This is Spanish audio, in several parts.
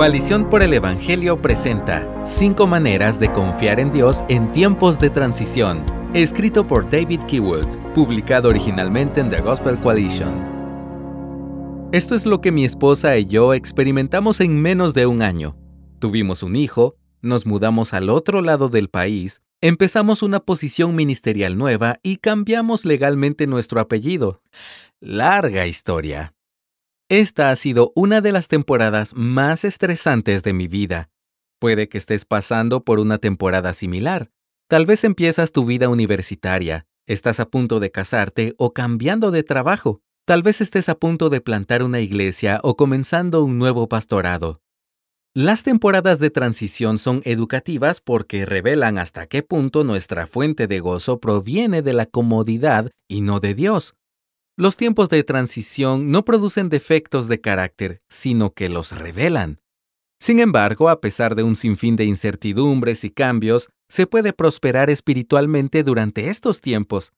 Coalición por el Evangelio presenta Cinco maneras de confiar en Dios en tiempos de transición, escrito por David Keywood, publicado originalmente en The Gospel Coalition. Esto es lo que mi esposa y yo experimentamos en menos de un año. Tuvimos un hijo, nos mudamos al otro lado del país, empezamos una posición ministerial nueva y cambiamos legalmente nuestro apellido. Larga historia. Esta ha sido una de las temporadas más estresantes de mi vida. Puede que estés pasando por una temporada similar. Tal vez empiezas tu vida universitaria, estás a punto de casarte o cambiando de trabajo. Tal vez estés a punto de plantar una iglesia o comenzando un nuevo pastorado. Las temporadas de transición son educativas porque revelan hasta qué punto nuestra fuente de gozo proviene de la comodidad y no de Dios. Los tiempos de transición no producen defectos de carácter, sino que los revelan. Sin embargo, a pesar de un sinfín de incertidumbres y cambios, se puede prosperar espiritualmente durante estos tiempos.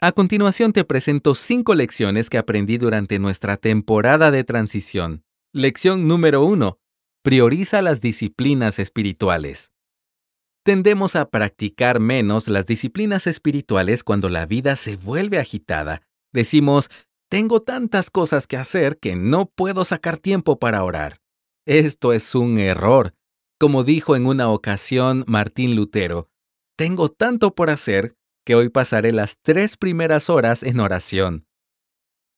A continuación te presento cinco lecciones que aprendí durante nuestra temporada de transición. Lección número 1. Prioriza las disciplinas espirituales. Tendemos a practicar menos las disciplinas espirituales cuando la vida se vuelve agitada Decimos, tengo tantas cosas que hacer que no puedo sacar tiempo para orar. Esto es un error. Como dijo en una ocasión Martín Lutero, tengo tanto por hacer que hoy pasaré las tres primeras horas en oración.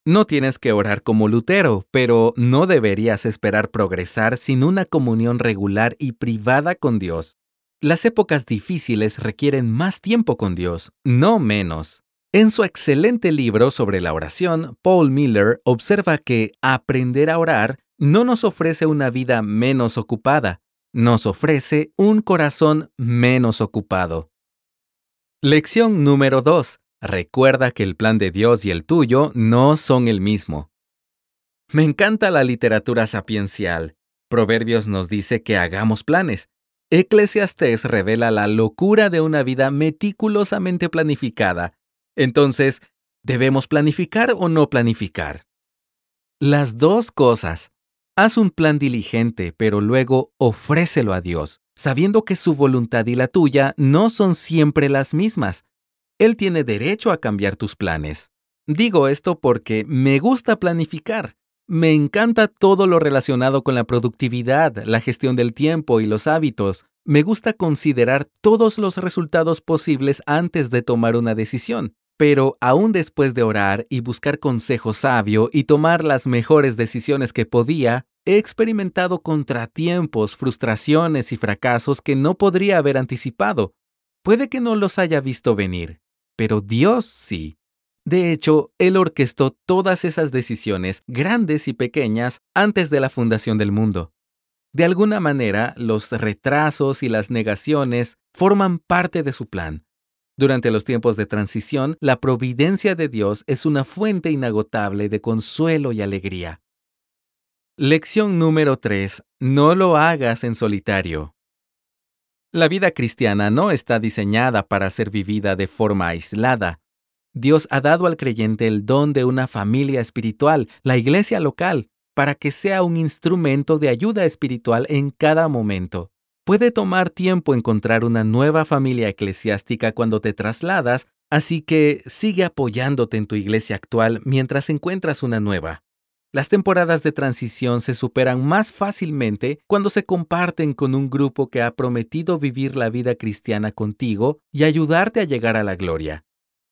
No tienes que orar como Lutero, pero no deberías esperar progresar sin una comunión regular y privada con Dios. Las épocas difíciles requieren más tiempo con Dios, no menos. En su excelente libro sobre la oración, Paul Miller observa que aprender a orar no nos ofrece una vida menos ocupada, nos ofrece un corazón menos ocupado. Lección número 2. Recuerda que el plan de Dios y el tuyo no son el mismo. Me encanta la literatura sapiencial. Proverbios nos dice que hagamos planes. Eclesiastés revela la locura de una vida meticulosamente planificada entonces, ¿debemos planificar o no planificar? Las dos cosas. Haz un plan diligente, pero luego ofrécelo a Dios, sabiendo que su voluntad y la tuya no son siempre las mismas. Él tiene derecho a cambiar tus planes. Digo esto porque me gusta planificar. Me encanta todo lo relacionado con la productividad, la gestión del tiempo y los hábitos. Me gusta considerar todos los resultados posibles antes de tomar una decisión. Pero aún después de orar y buscar consejo sabio y tomar las mejores decisiones que podía, he experimentado contratiempos, frustraciones y fracasos que no podría haber anticipado. Puede que no los haya visto venir, pero Dios sí. De hecho, Él orquestó todas esas decisiones, grandes y pequeñas, antes de la fundación del mundo. De alguna manera, los retrasos y las negaciones forman parte de su plan, durante los tiempos de transición, la providencia de Dios es una fuente inagotable de consuelo y alegría. Lección número 3. No lo hagas en solitario. La vida cristiana no está diseñada para ser vivida de forma aislada. Dios ha dado al creyente el don de una familia espiritual, la iglesia local, para que sea un instrumento de ayuda espiritual en cada momento. Puede tomar tiempo encontrar una nueva familia eclesiástica cuando te trasladas, así que sigue apoyándote en tu iglesia actual mientras encuentras una nueva. Las temporadas de transición se superan más fácilmente cuando se comparten con un grupo que ha prometido vivir la vida cristiana contigo y ayudarte a llegar a la gloria.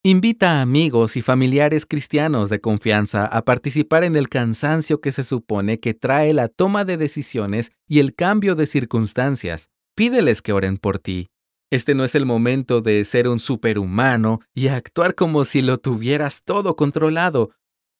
Invita a amigos y familiares cristianos de confianza a participar en el cansancio que se supone que trae la toma de decisiones y el cambio de circunstancias. Pídeles que oren por ti. Este no es el momento de ser un superhumano y actuar como si lo tuvieras todo controlado.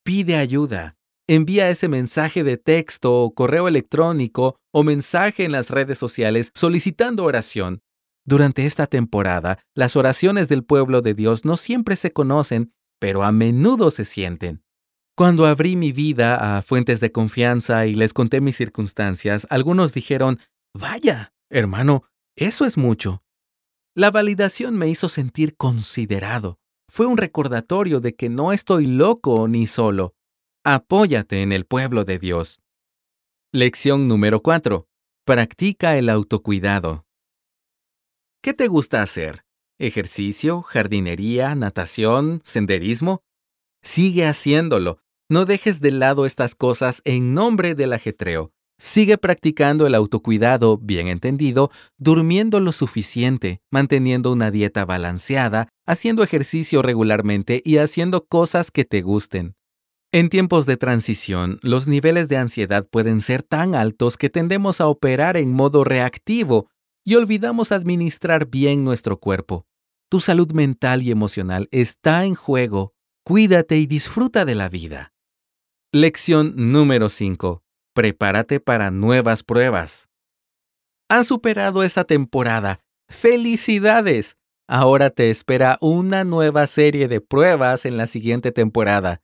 Pide ayuda. Envía ese mensaje de texto o correo electrónico o mensaje en las redes sociales solicitando oración. Durante esta temporada, las oraciones del pueblo de Dios no siempre se conocen, pero a menudo se sienten. Cuando abrí mi vida a fuentes de confianza y les conté mis circunstancias, algunos dijeron, Vaya, hermano, eso es mucho. La validación me hizo sentir considerado. Fue un recordatorio de que no estoy loco ni solo. Apóyate en el pueblo de Dios. Lección número 4. Practica el autocuidado. ¿Qué te gusta hacer? ¿Ejercicio, jardinería, natación, senderismo? Sigue haciéndolo. No dejes de lado estas cosas en nombre del ajetreo. Sigue practicando el autocuidado, bien entendido, durmiendo lo suficiente, manteniendo una dieta balanceada, haciendo ejercicio regularmente y haciendo cosas que te gusten. En tiempos de transición, los niveles de ansiedad pueden ser tan altos que tendemos a operar en modo reactivo y olvidamos administrar bien nuestro cuerpo. Tu salud mental y emocional está en juego. Cuídate y disfruta de la vida. Lección número 5. Prepárate para nuevas pruebas. Has superado esa temporada. ¡Felicidades! Ahora te espera una nueva serie de pruebas en la siguiente temporada.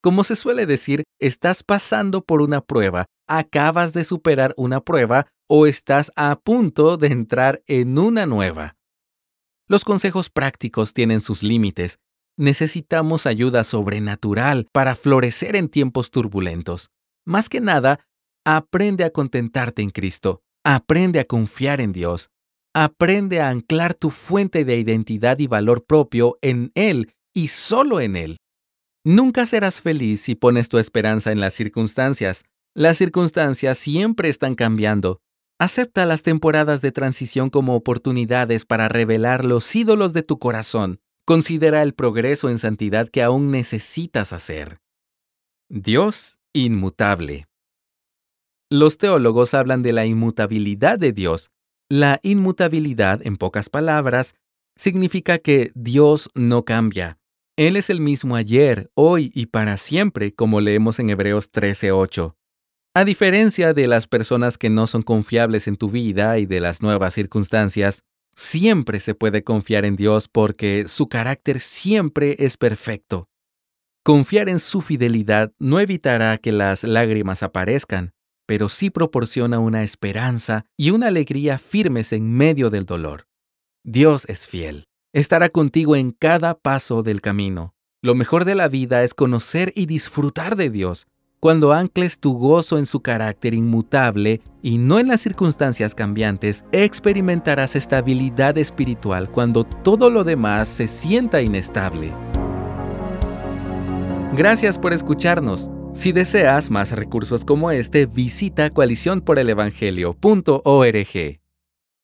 Como se suele decir, estás pasando por una prueba, acabas de superar una prueba o estás a punto de entrar en una nueva. Los consejos prácticos tienen sus límites. Necesitamos ayuda sobrenatural para florecer en tiempos turbulentos. Más que nada, aprende a contentarte en Cristo, aprende a confiar en Dios, aprende a anclar tu fuente de identidad y valor propio en Él y solo en Él. Nunca serás feliz si pones tu esperanza en las circunstancias. Las circunstancias siempre están cambiando. Acepta las temporadas de transición como oportunidades para revelar los ídolos de tu corazón. Considera el progreso en santidad que aún necesitas hacer. Dios inmutable. Los teólogos hablan de la inmutabilidad de Dios. La inmutabilidad, en pocas palabras, significa que Dios no cambia. Él es el mismo ayer, hoy y para siempre, como leemos en Hebreos 13:8. A diferencia de las personas que no son confiables en tu vida y de las nuevas circunstancias, siempre se puede confiar en Dios porque su carácter siempre es perfecto. Confiar en su fidelidad no evitará que las lágrimas aparezcan, pero sí proporciona una esperanza y una alegría firmes en medio del dolor. Dios es fiel estará contigo en cada paso del camino. Lo mejor de la vida es conocer y disfrutar de Dios. Cuando ancles tu gozo en su carácter inmutable y no en las circunstancias cambiantes, experimentarás estabilidad espiritual cuando todo lo demás se sienta inestable. Gracias por escucharnos. Si deseas más recursos como este, visita coaliciónporelevangelio.org.